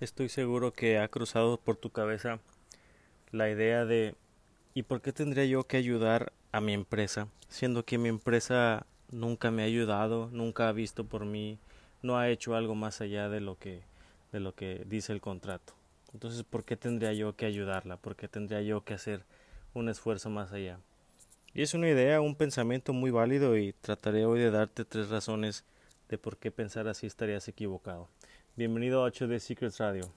estoy seguro que ha cruzado por tu cabeza la idea de ¿y por qué tendría yo que ayudar a mi empresa? Siendo que mi empresa nunca me ha ayudado, nunca ha visto por mí, no ha hecho algo más allá de lo que de lo que dice el contrato. Entonces, ¿por qué tendría yo que ayudarla? ¿Por qué tendría yo que hacer un esfuerzo más allá? Y es una idea, un pensamiento muy válido y trataré hoy de darte tres razones de por qué pensar así estarías equivocado. Bienvenido a 8D Secrets Radio.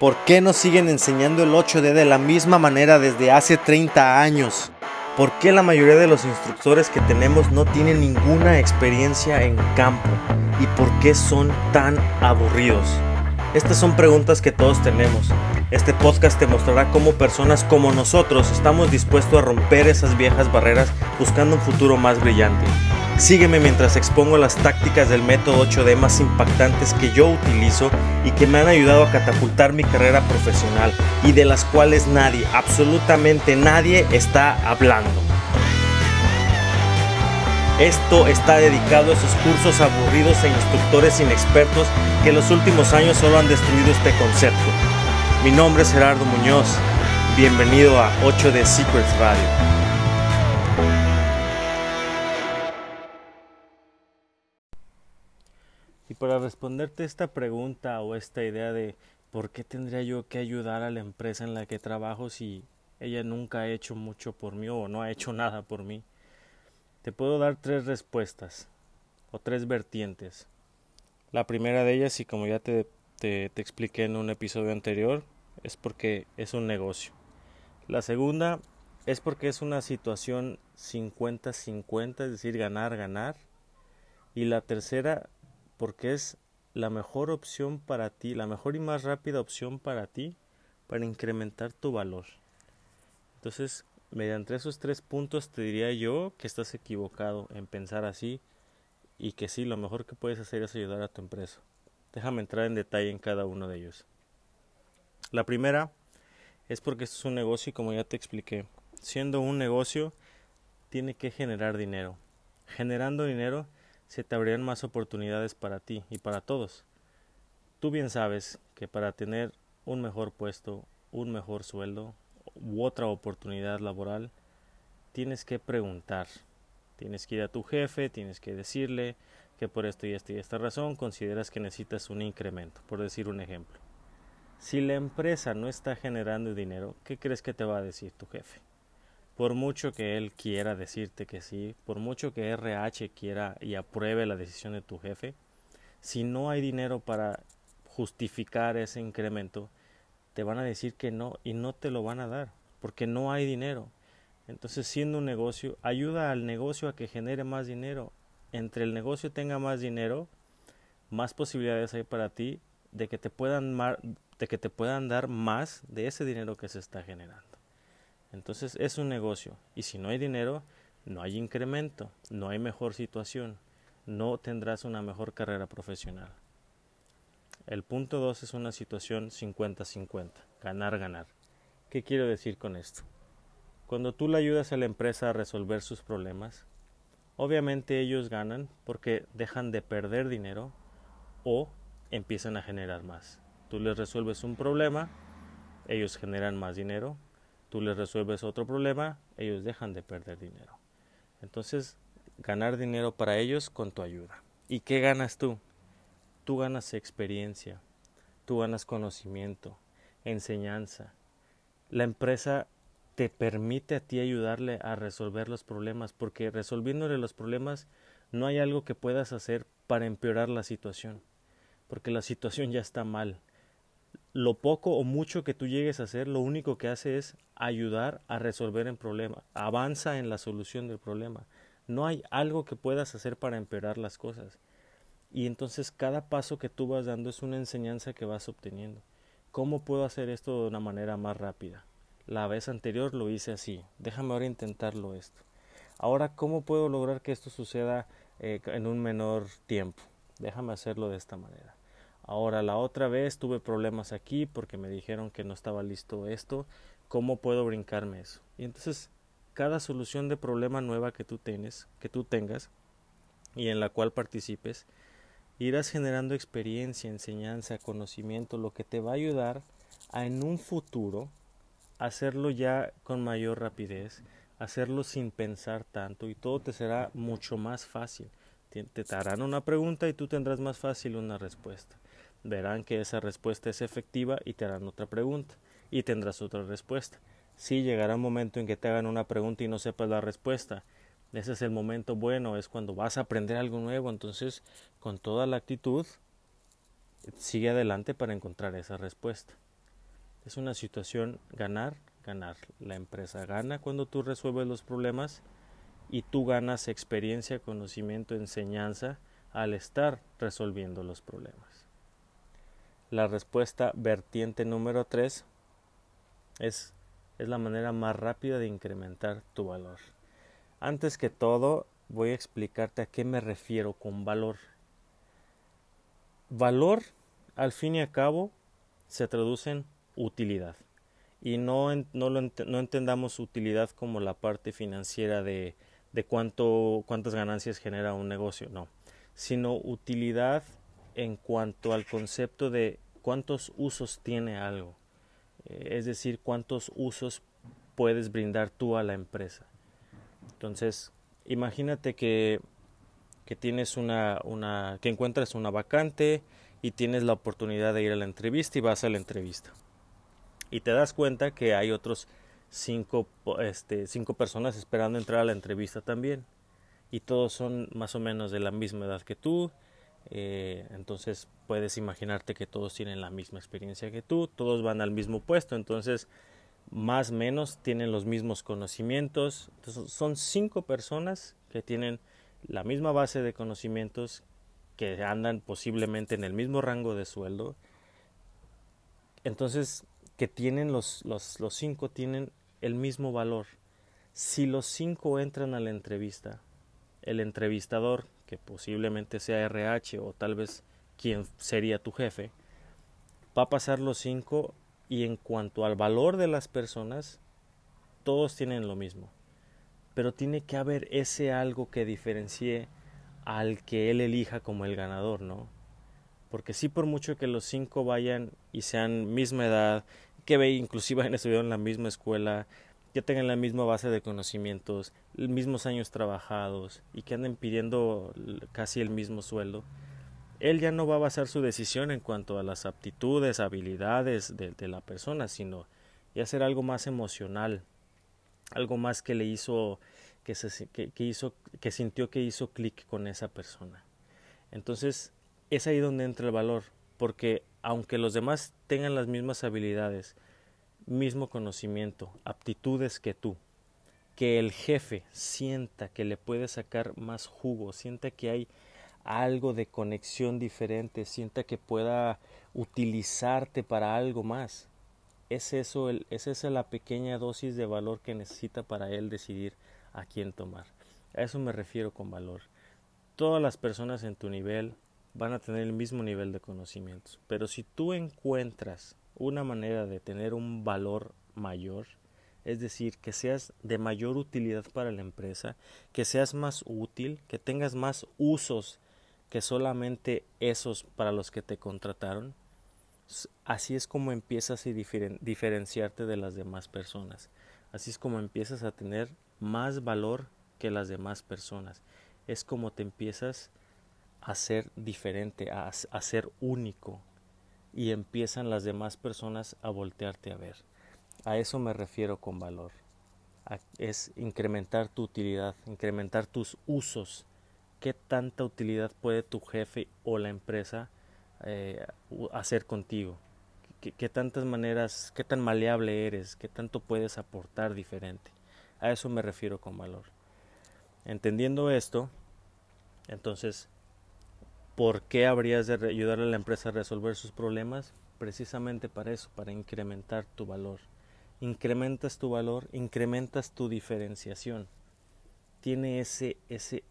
¿Por qué nos siguen enseñando el 8D de la misma manera desde hace 30 años? ¿Por qué la mayoría de los instructores que tenemos no tienen ninguna experiencia en campo? ¿Y por qué son tan aburridos? Estas son preguntas que todos tenemos. Este podcast te mostrará cómo personas como nosotros estamos dispuestos a romper esas viejas barreras buscando un futuro más brillante. Sígueme mientras expongo las tácticas del método 8D más impactantes que yo utilizo y que me han ayudado a catapultar mi carrera profesional y de las cuales nadie, absolutamente nadie está hablando. Esto está dedicado a esos cursos aburridos e instructores inexpertos que en los últimos años solo han destruido este concepto. Mi nombre es Gerardo Muñoz. Bienvenido a 8D Secrets Radio. Para responderte esta pregunta o esta idea de por qué tendría yo que ayudar a la empresa en la que trabajo si ella nunca ha hecho mucho por mí o no ha hecho nada por mí, te puedo dar tres respuestas o tres vertientes. La primera de ellas, y como ya te, expliqué en un episodio anterior, es porque es un negocio. La segunda es porque es una situación 50-50, es decir, ganar, ganar. Y la tercera porque es la mejor opción para ti, la mejor y más rápida opción para ti para incrementar tu valor. Entonces, mediante esos tres puntos te diría yo que estás equivocado en pensar así y que sí, lo mejor que puedes hacer es ayudar a tu empresa. Déjame entrar en detalle en cada uno de ellos. La primera es porque esto es un negocio y como ya te expliqué, siendo un negocio tiene que generar dinero. Generando dinero se te abrirán más oportunidades para ti y para todos. Tú bien sabes que para tener un mejor puesto, un mejor sueldo u otra oportunidad laboral, tienes que preguntar. Tienes que ir a tu jefe, tienes que decirle que por esto y esta y esta razón consideras que necesitas un incremento, por decir un ejemplo. Si la empresa no está generando dinero, ¿qué crees que te va a decir tu jefe? Por mucho que él quiera decirte que sí, por mucho que RH quiera y apruebe la decisión de tu jefe, si no hay dinero para justificar ese incremento, te van a decir que no y no te lo van a dar, porque no hay dinero. Entonces, siendo un negocio, ayuda al negocio a que genere más dinero. Entre el negocio tenga más dinero, más posibilidades hay para ti de que te puedan, te puedan dar más de ese dinero que se está generando. Entonces es un negocio y si no hay dinero, no hay incremento, no hay mejor situación, no tendrás una mejor carrera profesional. El punto 2 es una situación 50-50, ganar, ganar. ¿Qué quiero decir con esto? Cuando tú le ayudas a la empresa a resolver sus problemas, obviamente ellos ganan porque dejan de perder dinero o empiezan a generar más. Tú les resuelves un problema, ellos generan más dinero tú les resuelves otro problema, ellos dejan de perder dinero. Entonces, ganar dinero para ellos con tu ayuda. ¿Y qué ganas tú? Tú ganas experiencia, tú ganas conocimiento, enseñanza. La empresa te permite a ti ayudarle a resolver los problemas, porque resolviéndole los problemas no hay algo que puedas hacer para empeorar la situación, porque la situación ya está mal lo poco o mucho que tú llegues a hacer, lo único que hace es ayudar a resolver el problema, avanza en la solución del problema. No hay algo que puedas hacer para empeorar las cosas. Y entonces cada paso que tú vas dando es una enseñanza que vas obteniendo. ¿Cómo puedo hacer esto de una manera más rápida? La vez anterior lo hice así, déjame ahora intentarlo esto. Ahora, ¿cómo puedo lograr que esto suceda eh, en un menor tiempo? Déjame hacerlo de esta manera. Ahora, la otra vez tuve problemas aquí porque me dijeron que no estaba listo esto. ¿Cómo puedo brincarme eso? Y entonces, cada solución de problema nueva que tú tienes, que tú tengas y en la cual participes, irás generando experiencia, enseñanza, conocimiento, lo que te va a ayudar a en un futuro hacerlo ya con mayor rapidez, hacerlo sin pensar tanto y todo te será mucho más fácil. Te, harán una pregunta y tú tendrás más fácil una respuesta. Verán que esa respuesta es efectiva y te harán otra pregunta y tendrás otra respuesta. Si llegará un momento en que te hagan una pregunta y no sepas la respuesta, ese es el momento bueno, es cuando vas a aprender algo nuevo, entonces con toda la actitud sigue adelante para encontrar esa respuesta. Es una situación ganar, ganar. La empresa gana cuando tú resuelves los problemas y tú ganas experiencia, conocimiento, enseñanza al estar resolviendo los problemas. La respuesta vertiente número 3 es, es la manera más rápida de incrementar tu valor. Antes que todo, voy a explicarte a qué me refiero con valor. Valor, al fin y al cabo, se traduce en utilidad. Y no, no, lo no entendamos utilidad como la parte financiera de, de cuánto, cuántas ganancias genera un negocio, no, sino utilidad en cuanto al concepto de cuántos usos tiene algo, eh, es decir, cuántos usos puedes brindar tú a la empresa. Entonces, imagínate que, que tienes una, una, que encuentras una vacante y tienes la oportunidad de ir a la entrevista y vas a la entrevista. Y te das cuenta que hay otros cinco, este, cinco personas esperando entrar a la entrevista también. Y todos son más o menos de la misma edad que tú. Eh, entonces puedes imaginarte que todos tienen la misma experiencia que tú, todos van al mismo puesto. Entonces más o menos tienen los mismos conocimientos. son cinco personas que tienen la misma base de conocimientos, que andan posiblemente en el mismo rango de sueldo. Entonces, que tienen los, los, los cinco tienen el mismo valor. Si los cinco entran a la entrevista, el entrevistador, que posiblemente sea RH o tal vez quien sería tu jefe, va a pasar los cinco y en cuanto al valor de las personas, todos tienen lo mismo. Pero tiene que haber ese algo que diferencie al que él elija como el ganador, ¿no? Porque sí por mucho que los cinco vayan y sean misma edad, que ve inclusive estudiado en la misma escuela, que tengan la misma base de conocimientos, mismos años trabajados y que anden pidiendo casi el mismo sueldo, él ya no va a basar su decisión en cuanto a las aptitudes, habilidades de, la persona, sino ya ser algo más emocional, algo más que le hizo que, que, hizo que sintió que hizo clic con esa persona. Entonces es ahí donde entra el valor, porque aunque los demás tengan las mismas habilidades, mismo conocimiento, aptitudes que tú, que el jefe sienta que le puede sacar más jugo, sienta que hay algo de conexión diferente, sienta que pueda utilizarte para algo más. Es eso, el, es esa la pequeña dosis de valor que necesita para él decidir a quién tomar. A eso me refiero con valor. Todas las personas en tu nivel van a tener el mismo nivel de conocimientos, pero si tú encuentras una manera de tener un valor mayor, es decir, que seas de mayor utilidad para la empresa, que seas más útil, que tengas más usos que solamente esos para los que te contrataron, así es como empiezas a diferenciarte de las demás personas. Así es como empiezas a tener más valor que las demás personas. Es como te empiezas a ser diferente, a, a ser único. Y empiezan las demás personas a voltearte a ver. A eso me refiero con valor. es incrementar tu utilidad, incrementar tus usos qué tanta utilidad puede tu jefe o la empresa eh, hacer contigo. ¿Qué, tantas maneras, qué tan maleable eres, qué tanto puedes aportar diferente. A eso me refiero con valor. Entendiendo esto, entonces, ¿por qué habrías de ayudar a la empresa a resolver sus problemas? Precisamente para eso, para incrementar tu valor. Incrementas tu valor, incrementas tu diferenciación tiene ese,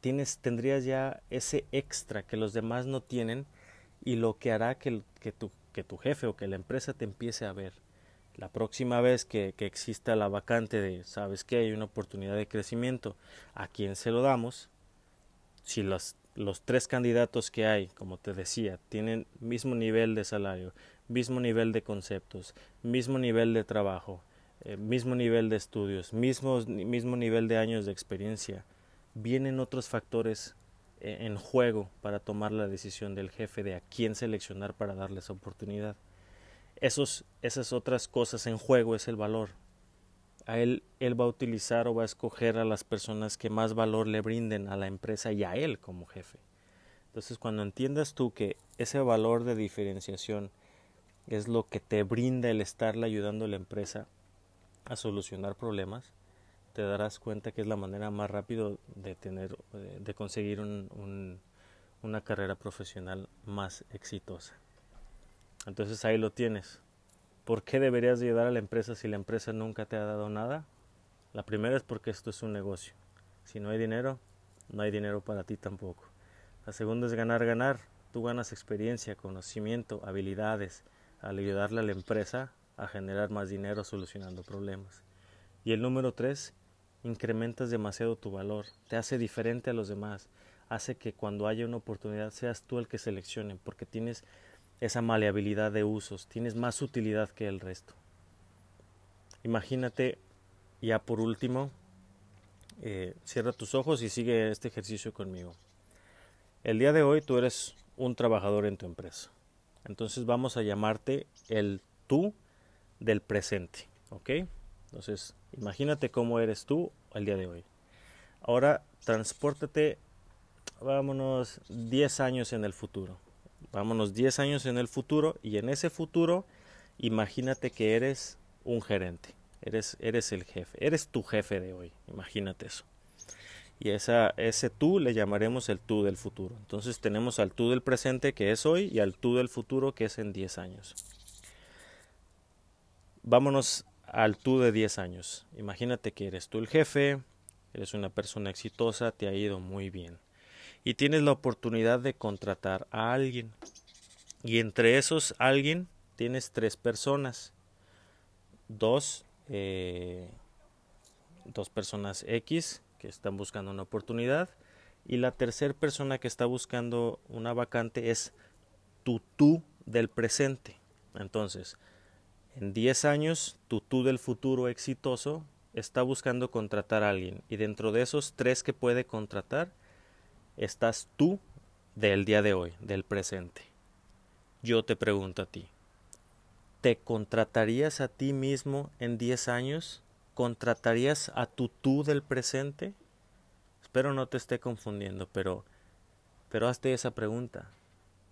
tienes, tendrías ya ese extra que los demás no tienen y lo que hará que, que, tu, que tu jefe o que la empresa te empiece a ver. La próxima vez que, que exista la vacante de, sabes que hay una oportunidad de crecimiento, ¿a quién se lo damos? Si las los tres candidatos que hay, como te decía, tienen mismo nivel de salario, mismo nivel de conceptos, mismo nivel de trabajo, eh, mismo nivel de estudios, mismo, mismo nivel de años de experiencia, vienen otros factores eh, en juego para tomar la decisión del jefe de a quién seleccionar para darles oportunidad. Esos, esas otras cosas en juego es el valor. Él va a utilizar o va a escoger a las personas que más valor le brinden a la empresa y a él como jefe. Entonces, cuando entiendas tú que ese valor de diferenciación es lo que te brinda el estarle ayudando a la empresa a solucionar problemas, te darás cuenta que es la manera más rápida de tener, de conseguir una carrera profesional más exitosa. Entonces ahí lo tienes. ¿Por qué deberías ayudar a la empresa si la empresa nunca te ha dado nada? La primera es porque esto es un negocio. Si no hay dinero, no hay dinero para ti tampoco. La segunda es ganar, ganar. Tú ganas experiencia, conocimiento, habilidades al ayudarle a la empresa a generar más dinero solucionando problemas. Y el número tres, incrementas demasiado tu valor, te hace diferente a los demás, hace que cuando haya una oportunidad seas tú el que seleccione, porque tienes esa maleabilidad de usos, tienes más utilidad que el resto. Imagínate, ya por último, eh, cierra tus ojos y sigue este ejercicio conmigo. El día de hoy tú eres un trabajador en tu empresa. Entonces vamos a llamarte el tú del presente, ¿ok? Entonces, imagínate cómo eres tú el día de hoy. Ahora, transpórtate, vámonos 10 años en el futuro. Vámonos 10 años en el futuro y en ese futuro, imagínate que eres un gerente. Eres, eres el jefe, eres tu jefe de hoy, imagínate eso. Y esa, ese tú le llamaremos el tú del futuro. Entonces tenemos al tú del presente que es hoy y al tú del futuro que es en 10 años. Vámonos al tú de 10 años. Imagínate que eres tú el jefe, eres una persona exitosa, te ha ido muy bien. Y tienes la oportunidad de contratar a alguien. Y entre esos alguien tienes tres personas. Dos, eh, dos personas X que están buscando una oportunidad. Y la tercera persona que está buscando una vacante es tu tú del presente. Entonces, en 10 años, tu tú del futuro exitoso está buscando contratar a alguien y dentro de esos tres que puede contratar, estás tú del día de hoy, del presente. Yo te pregunto a ti, ¿te contratarías a ti mismo en 10 años? ¿Contratarías a tu tú del presente? Espero no te esté confundiendo, pero, pero hazte esa pregunta.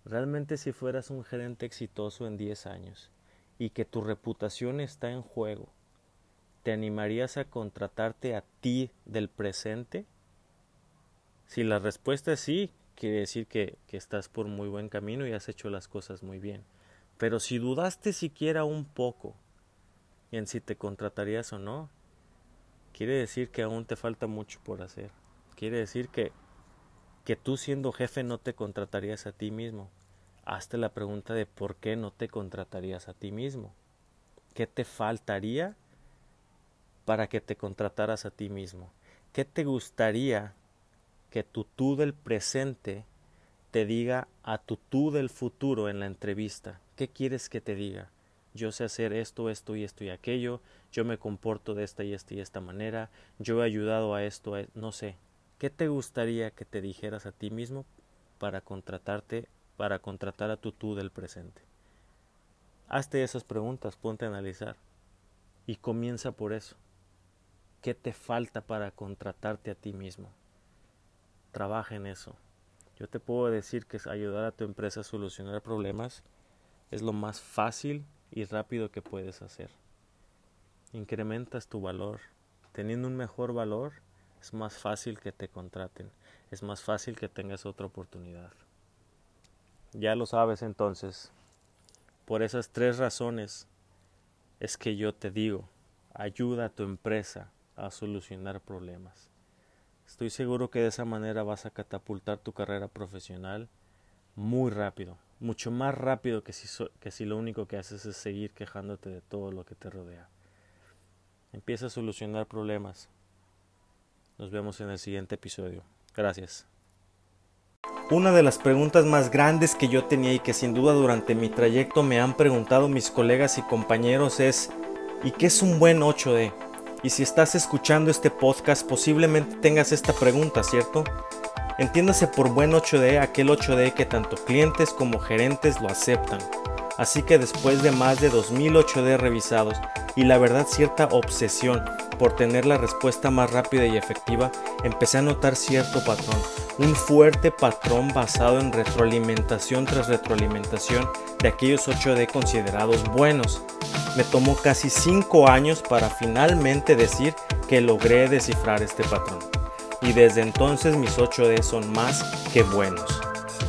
¿Realmente si fueras un gerente exitoso en 10 años, y que tu reputación está en juego, ¿te animarías a contratarte a ti del presente? Si la respuesta es sí, quiere decir que, que, estás por muy buen camino y has hecho las cosas muy bien. Pero si dudaste siquiera un poco en si te contratarías o no, quiere decir que aún te falta mucho por hacer. Quiere decir que, que tú siendo jefe no te contratarías a ti mismo, hazte la pregunta de por qué no te contratarías a ti mismo. ¿Qué te faltaría para que te contrataras a ti mismo? ¿Qué te gustaría que tu tú del presente te diga a tu tú del futuro en la entrevista? ¿Qué quieres que te diga? Yo sé hacer esto, esto y esto y aquello, yo me comporto de esta y esta y esta manera, yo he ayudado a esto, no sé. ¿Qué te gustaría que te dijeras a ti mismo para contratarte para contratar a tu tú del presente? Hazte esas preguntas, ponte a analizar y comienza por eso. ¿Qué te falta para contratarte a ti mismo? Trabaja en eso. Yo te puedo decir que ayudar a tu empresa a solucionar problemas es lo más fácil y rápido que puedes hacer. Incrementas tu valor. Teniendo un mejor valor, es más fácil que te contraten. Es más fácil que tengas otra oportunidad. Ya lo sabes entonces. Por esas tres razones es que yo te digo, ayuda a tu empresa a solucionar problemas. Estoy seguro que de esa manera vas a catapultar tu carrera profesional muy rápido, mucho más rápido que si, que si lo único que haces es seguir quejándote de todo lo que te rodea. Empieza a solucionar problemas. Nos vemos en el siguiente episodio. Gracias. Una de las preguntas más grandes que yo tenía y que sin duda durante mi trayecto me han preguntado mis colegas y compañeros es ¿y qué es un buen 8D? Y si estás escuchando este podcast posiblemente tengas esta pregunta, ¿cierto? Entiéndase por buen 8D aquel 8D que tanto clientes como gerentes lo aceptan. Así que después de más de 2000 8D revisados y la verdad cierta obsesión por tener la respuesta más rápida y efectiva, empecé a notar cierto patrón, un fuerte patrón basado en retroalimentación tras retroalimentación de aquellos 8D considerados buenos. Me tomó casi 5 años para finalmente decir que logré descifrar este patrón. Y desde entonces mis 8D son más que buenos.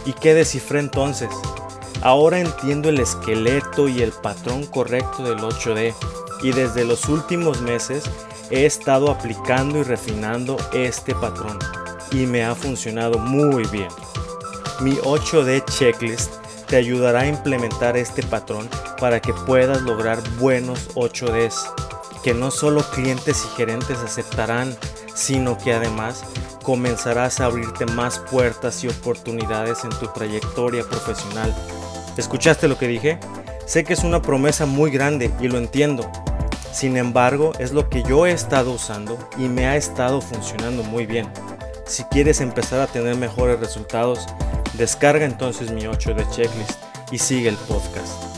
¿Y qué descifré entonces? Ahora entiendo el esqueleto y el patrón correcto del 8D y desde los últimos meses he estado aplicando y refinando este patrón y me ha funcionado muy bien. Mi 8D checklist te ayudará a implementar este patrón para que puedas lograr buenos 8Ds que no solo clientes y gerentes aceptarán, sino que además comenzarás a abrirte más puertas y oportunidades en tu trayectoria profesional. ¿Escuchaste lo que dije? Sé que es una promesa muy grande y lo entiendo, sin embargo, es lo que yo he estado usando y me ha estado funcionando muy bien. Si quieres empezar a tener mejores resultados, descarga entonces mi 8 de checklist y sigue el podcast.